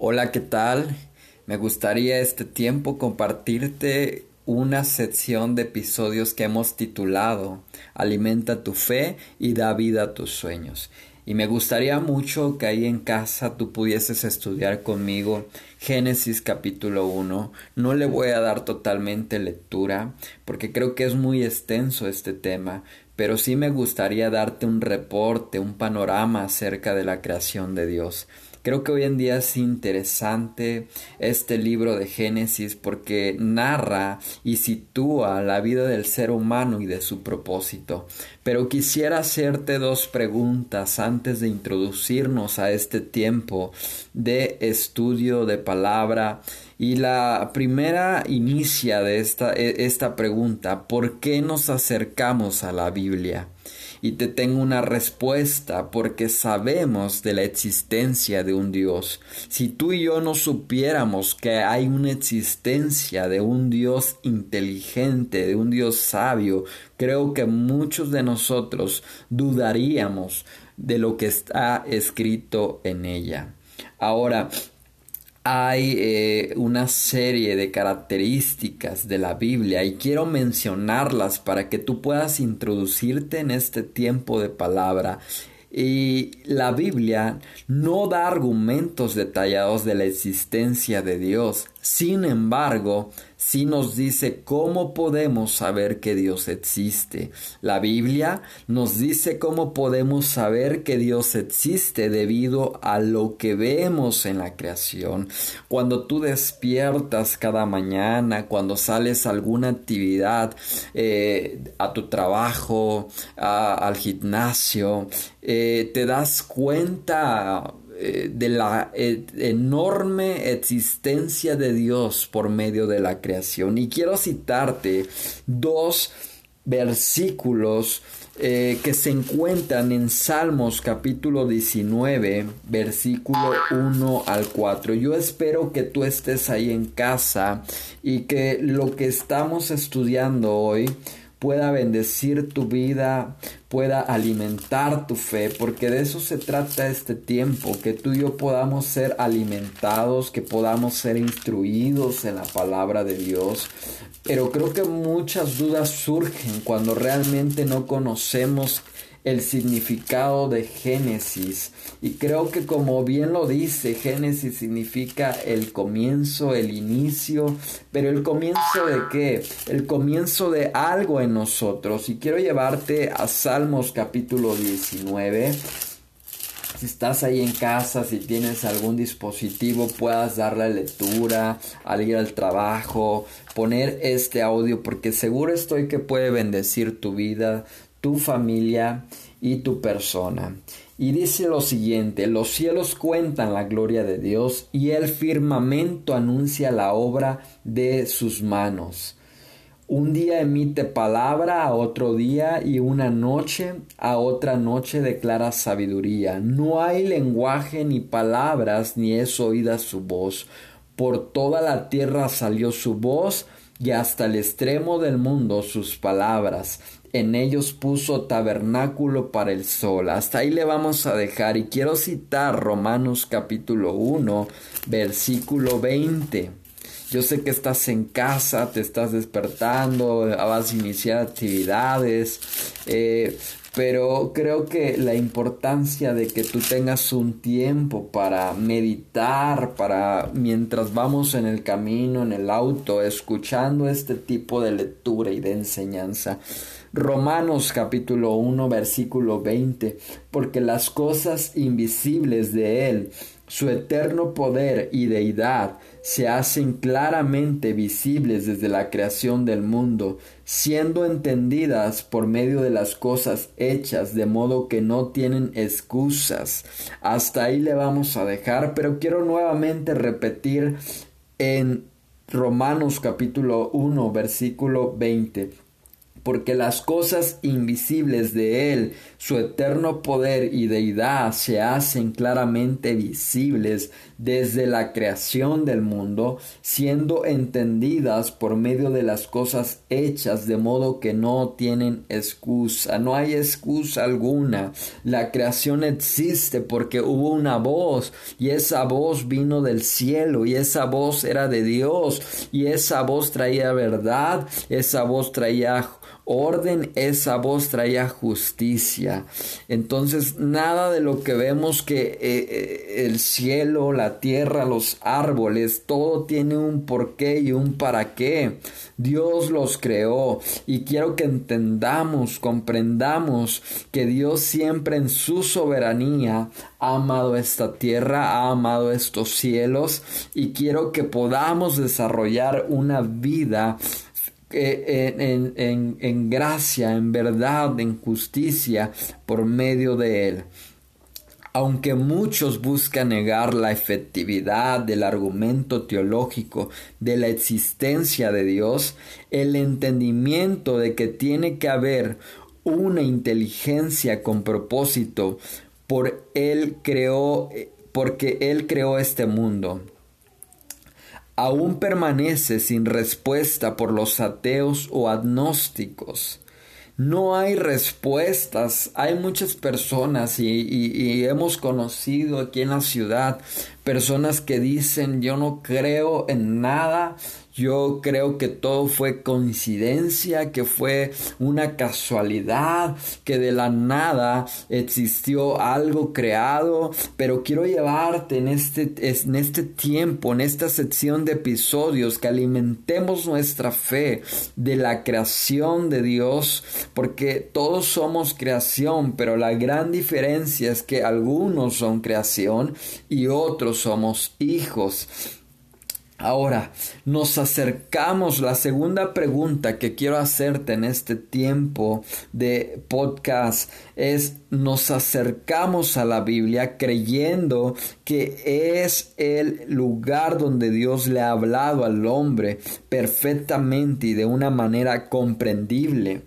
Hola, ¿qué tal? Me gustaría este tiempo compartirte una sección de episodios que hemos titulado Alimenta tu fe y da vida a tus sueños. Y me gustaría mucho que ahí en casa tú pudieses estudiar conmigo Génesis capítulo 1. No le voy a dar totalmente lectura porque creo que es muy extenso este tema, pero sí me gustaría darte un reporte, un panorama acerca de la creación de Dios. Creo que hoy en día es interesante este libro de Génesis porque narra y sitúa la vida del ser humano y de su propósito. Pero quisiera hacerte dos preguntas antes de introducirnos a este tiempo de estudio de palabra. Y la primera inicia de esta, e, esta pregunta, ¿por qué nos acercamos a la Biblia? Y te tengo una respuesta porque sabemos de la existencia de un Dios. Si tú y yo no supiéramos que hay una existencia de un Dios inteligente, de un Dios sabio, creo que muchos de nosotros dudaríamos de lo que está escrito en ella. Ahora, hay eh, una serie de características de la Biblia y quiero mencionarlas para que tú puedas introducirte en este tiempo de palabra y la Biblia no da argumentos detallados de la existencia de Dios. Sin embargo, sí nos dice cómo podemos saber que Dios existe. La Biblia nos dice cómo podemos saber que Dios existe debido a lo que vemos en la creación. Cuando tú despiertas cada mañana, cuando sales a alguna actividad, eh, a tu trabajo, al gimnasio, eh, te das cuenta eh, de la eh, enorme existencia de Dios por medio de la creación. Y quiero citarte dos versículos que se encuentran en Salmos capítulo 19, versículo 1 al 4. Yo espero que tú estés ahí en casa y que lo que estamos estudiando hoy pueda bendecir tu vida, pueda alimentar tu fe, porque de eso se trata este tiempo, que tú y yo podamos ser alimentados, que podamos ser instruidos en la palabra de Dios. Pero creo que muchas dudas surgen cuando realmente no conocemos el significado de Génesis. Y creo que como bien lo dice, Génesis significa el comienzo, el inicio, pero el comienzo de qué? El comienzo de algo en nosotros. Y quiero llevarte a Salmos capítulo 19 si estás ahí en casa, si tienes algún dispositivo, puedas darle lectura al ir al trabajo, poner este audio, porque seguro estoy que puede bendecir tu vida, tu familia y tu persona. Y dice lo siguiente, los cielos cuentan la gloria de Dios y el firmamento anuncia la obra de sus manos. Un día emite palabra a otro día y una noche a otra noche declara sabiduría. No hay lenguaje ni palabras ni es oída su voz. Por toda la tierra salió su voz y hasta el extremo del mundo sus palabras en ellos puso tabernáculo para el sol. Hasta ahí le vamos a dejar y quiero citar Romanos capítulo 1, versículo 20. Yo sé que estás en casa, te estás despertando, vas a iniciar actividades, eh, pero creo que la importancia de que tú tengas un tiempo para meditar, para mientras vamos en el camino, en el auto, escuchando este tipo de lectura y de enseñanza, Romanos capítulo 1 versículo 20, porque las cosas invisibles de Él, su eterno poder y deidad, se hacen claramente visibles desde la creación del mundo, siendo entendidas por medio de las cosas hechas, de modo que no tienen excusas. Hasta ahí le vamos a dejar, pero quiero nuevamente repetir en Romanos capítulo 1 versículo 20 porque las cosas invisibles de Él, su eterno poder y deidad se hacen claramente visibles desde la creación del mundo, siendo entendidas por medio de las cosas hechas, de modo que no tienen excusa, no hay excusa alguna. La creación existe porque hubo una voz y esa voz vino del cielo y esa voz era de Dios y esa voz traía verdad, esa voz traía orden, esa voz traía justicia. Entonces, nada de lo que vemos que eh, eh, el cielo, la tierra, los árboles, todo tiene un porqué y un para qué. Dios los creó y quiero que entendamos, comprendamos que Dios siempre en su soberanía ha amado esta tierra, ha amado estos cielos y quiero que podamos desarrollar una vida en, en, en, gracia, en verdad, en justicia por medio de Él. Aunque muchos buscan negar la efectividad del argumento teológico de la existencia de Dios, el entendimiento de que tiene que haber una inteligencia con propósito por él creó porque él creó este mundo aún permanece sin respuesta por los ateos o agnósticos. No hay respuestas. Hay muchas personas y, hemos conocido aquí en la ciudad personas que dicen yo no creo en nada, yo creo que todo fue coincidencia, que fue una casualidad, que de la nada existió algo creado, pero quiero llevarte en este, en este tiempo, en esta sección de episodios, que alimentemos nuestra fe de la creación de Dios, porque todos somos creación, pero la gran diferencia es que algunos son creación y otros somos hijos. Ahora, nos acercamos, la segunda pregunta que quiero hacerte en este tiempo de podcast es, nos acercamos a la Biblia creyendo que es el lugar donde Dios le ha hablado al hombre perfectamente y de una manera comprendible.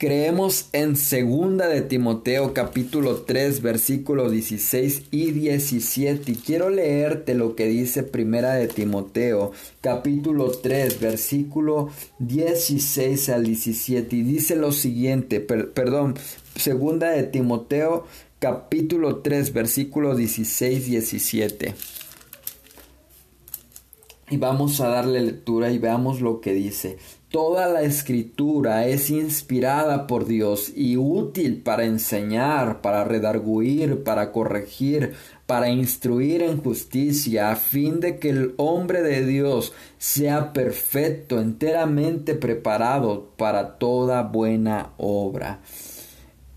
Creemos en segunda de Timoteo capítulo 3 versículos 16 y 17 y quiero leerte lo que dice primera de Timoteo capítulo 3 versículo 16 al 17 y dice lo siguiente, perdón, segunda de Timoteo capítulo 3 versículo 16 y 17. Y vamos a darle lectura y veamos lo que dice. Toda la escritura es inspirada por Dios y útil para enseñar, para redarguir, para corregir, para instruir en justicia, a fin de que el hombre de Dios sea perfecto, enteramente preparado para toda buena obra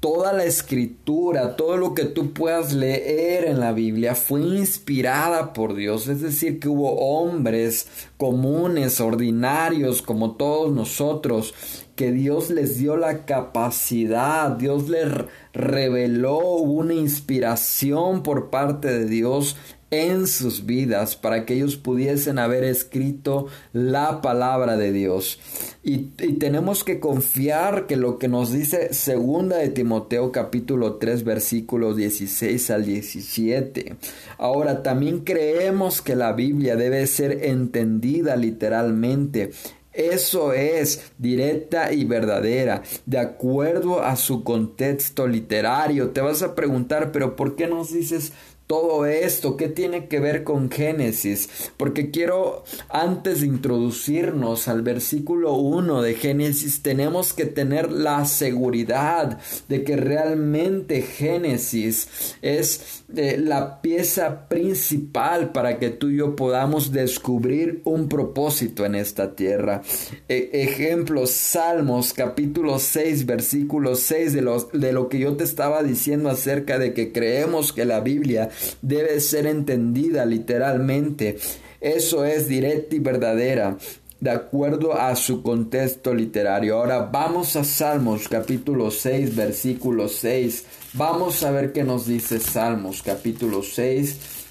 toda la escritura, todo lo que tú puedas leer en la Biblia fue inspirada por Dios. Es decir, que hubo hombres comunes, ordinarios, como todos nosotros, que Dios les dio la capacidad, Dios les reveló una inspiración por parte de Dios en sus vidas para que ellos pudiesen haber escrito la palabra de Dios. Y, tenemos que confiar que lo que nos dice segunda de Timoteo capítulo 3 versículos 16 al 17. Ahora también creemos que la Biblia debe ser entendida literalmente eso es directa y verdadera, de acuerdo a su contexto literario. Te vas a preguntar, pero ¿por qué nos dices todo esto? ¿Qué tiene que ver con Génesis? Porque quiero, antes de introducirnos al versículo 1 de Génesis, tenemos que tener la seguridad de que realmente Génesis es eh, la pieza principal para que tú y yo podamos descubrir un propósito en esta tierra. E, ejemplos, Salmos capítulo 6, versículo 6 de, los, de lo que yo te estaba diciendo acerca de que creemos que la Biblia debe ser entendida literalmente. Eso es directa y verdadera de acuerdo a su contexto literario. Ahora vamos a Salmos capítulo 6 versículo 6. Vamos a ver qué nos dice Salmos capítulo 6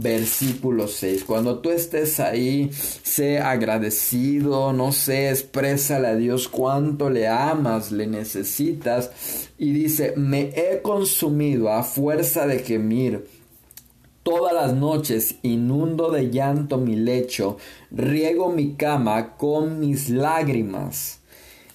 versículo 6. Cuando tú estés ahí, sé agradecido, no sé, exprésale a Dios cuánto le amas, le necesitas. Y dice, me he consumido a fuerza de gemir. Todas las noches inundo de llanto mi lecho, riego mi cama con mis lágrimas.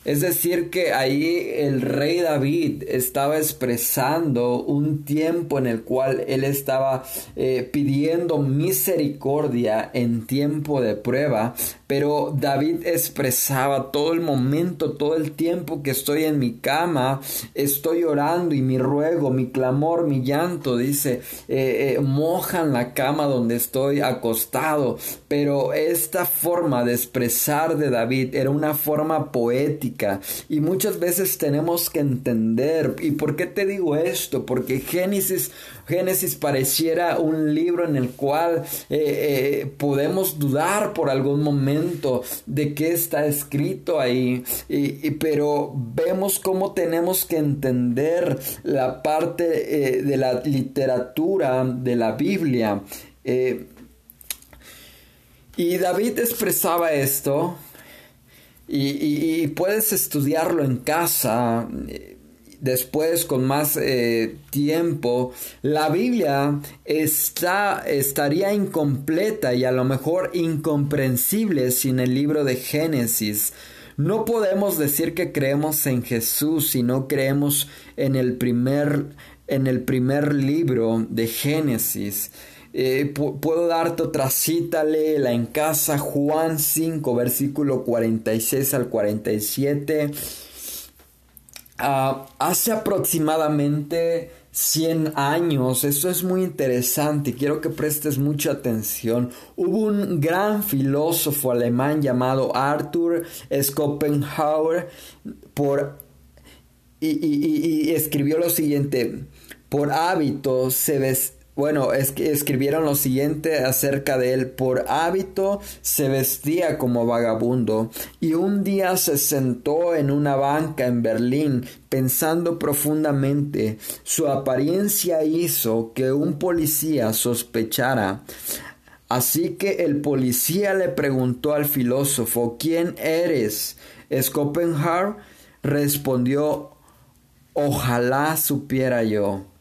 Es decir, que ahí el rey David estaba expresando un tiempo en el cual él estaba eh, pidiendo misericordia en tiempo de prueba, pero David expresaba todo el momento, todo el tiempo que estoy en mi cama, estoy orando y mi ruego, mi clamor, mi llanto, dice, eh, eh, mojan la cama donde estoy acostado, pero esta forma de expresar de David era una forma poética, y muchas veces tenemos que entender. ¿Y por qué te digo esto? Porque Génesis, Génesis pareciera un libro en el cual eh, eh, podemos dudar por algún momento de qué está escrito ahí. Y, pero vemos cómo tenemos que entender la parte eh, de la literatura de la Biblia. y David expresaba esto y, puedes estudiarlo en casa después con más eh, tiempo, la Biblia está, estaría incompleta y a lo mejor incomprensible sin el libro de Génesis. No podemos decir que creemos en Jesús si no creemos en el primer, en el primer libro de Génesis. Eh, puedo darte otra cita, léela en casa, Juan 5, versículo 46 al 47. Ah, hace aproximadamente 100 años, eso es muy interesante, quiero que prestes mucha atención. Hubo un gran filósofo alemán llamado Arthur Schopenhauer por, y, escribió lo siguiente, por hábito se, bueno, es que escribieron lo siguiente acerca de él. Por hábito se vestía como vagabundo y un día se sentó en una banca en Berlín pensando profundamente. Su apariencia hizo que un policía sospechara. Así que el policía le preguntó al filósofo ¿Quién eres? Schopenhauer respondió Ojalá supiera yo.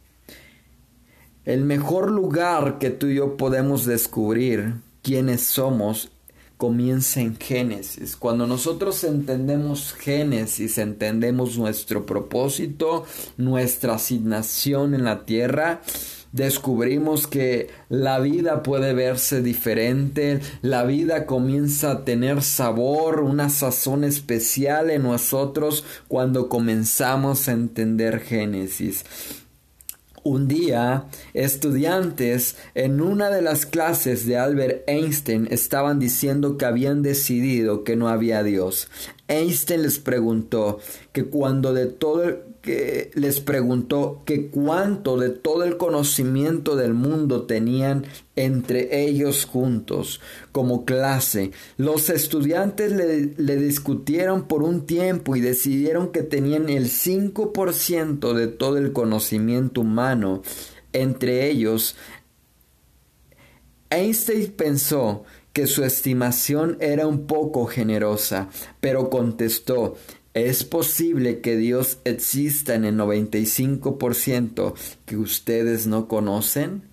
El mejor lugar que tú y yo podemos descubrir quiénes somos comienza en Génesis. Cuando nosotros entendemos Génesis, entendemos nuestro propósito, nuestra asignación en la tierra, descubrimos que la vida puede verse diferente, la vida comienza a tener sabor, una sazón especial en nosotros cuando comenzamos a entender Génesis. Un día, estudiantes en una de las clases de Albert Einstein estaban diciendo que habían decidido que no había Dios. Einstein les preguntó que cuando de todo que les preguntó que cuánto de todo el conocimiento del mundo tenían entre ellos juntos como clase. Los estudiantes le, le discutieron por un tiempo y decidieron que tenían el 5% de todo el conocimiento humano entre ellos. Einstein pensó que su estimación era un poco generosa, pero contestó ¿Es posible que Dios exista en el 95% que ustedes no conocen?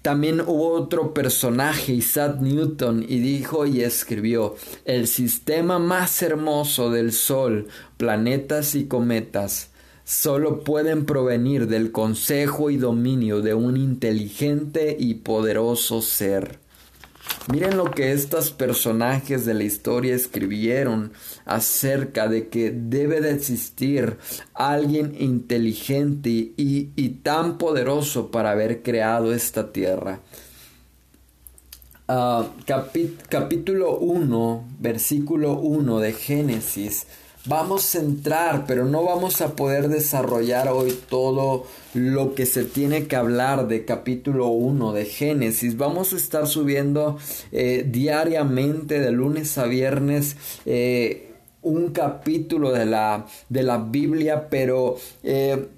También hubo otro personaje, Isaac Newton, y dijo y escribió, el sistema más hermoso del Sol, planetas y cometas, solo pueden provenir del consejo y dominio de un inteligente y poderoso ser. Miren lo que estos personajes de la historia escribieron acerca de que debe de existir alguien inteligente y, tan poderoso para haber creado esta tierra. Ah, capítulo 1, versículo 1 de Génesis vamos a entrar, pero no vamos a poder desarrollar hoy todo lo que se tiene que hablar de capítulo 1 de Génesis. Vamos a estar subiendo eh, diariamente de lunes a viernes. Eh, un capítulo de la, de la Biblia, pero eh,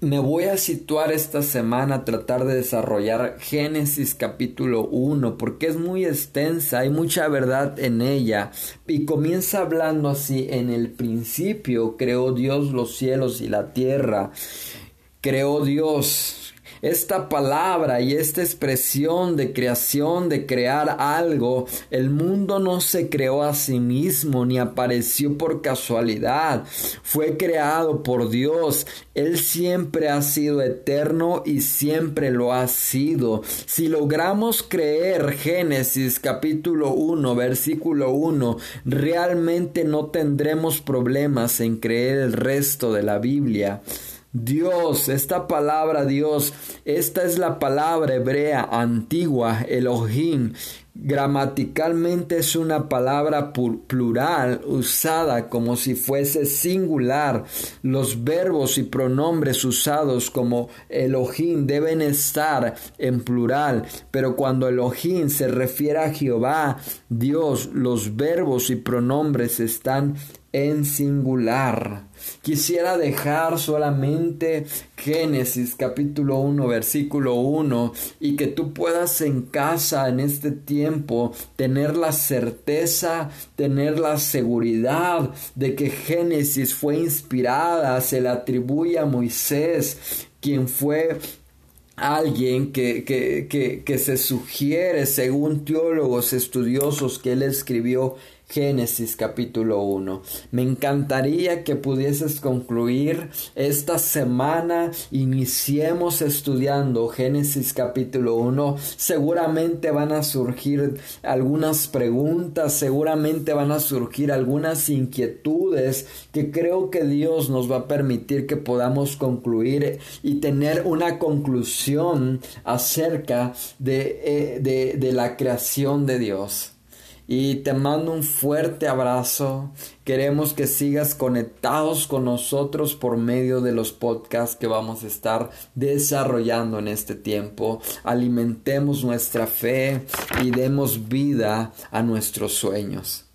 me voy a situar esta semana a tratar de desarrollar Génesis capítulo 1 porque es muy extensa, hay mucha verdad en ella y comienza hablando así, en el principio creó Dios los cielos y la tierra, creó Dios esta palabra y esta expresión de creación, de crear algo, el mundo no se creó a sí mismo ni apareció por casualidad, fue creado por Dios. Él siempre ha sido eterno y siempre lo ha sido. Si logramos creer Génesis capítulo 1, versículo 1, realmente no tendremos problemas en creer el resto de la Biblia. Dios, esta palabra Dios, esta es la palabra hebrea antigua, Elohim. Gramaticalmente es una palabra plural usada como si fuese singular. Los verbos y pronombres usados como Elohim deben estar en plural, pero cuando Elohim se refiere a Jehová, Dios, los verbos y pronombres están en singular. Quisiera dejar solamente Génesis capítulo 1 versículo 1 y que tú puedas en casa en este tiempo tener la certeza, tener la seguridad de que Génesis fue inspirada, se le atribuye a Moisés, quien fue alguien que, que, que, que, se sugiere, según teólogos estudiosos, que él escribió Génesis capítulo 1. Me encantaría que pudieses concluir esta semana, iniciemos estudiando Génesis capítulo 1. Seguramente van a surgir algunas preguntas, seguramente van a surgir algunas inquietudes que creo que Dios nos va a permitir que podamos concluir y tener una conclusión acerca de, eh, de, de la creación de Dios y te mando un fuerte abrazo. Queremos que sigas conectados con nosotros por medio de los podcasts que vamos a estar desarrollando en este tiempo. Alimentemos nuestra fe y demos vida a nuestros sueños.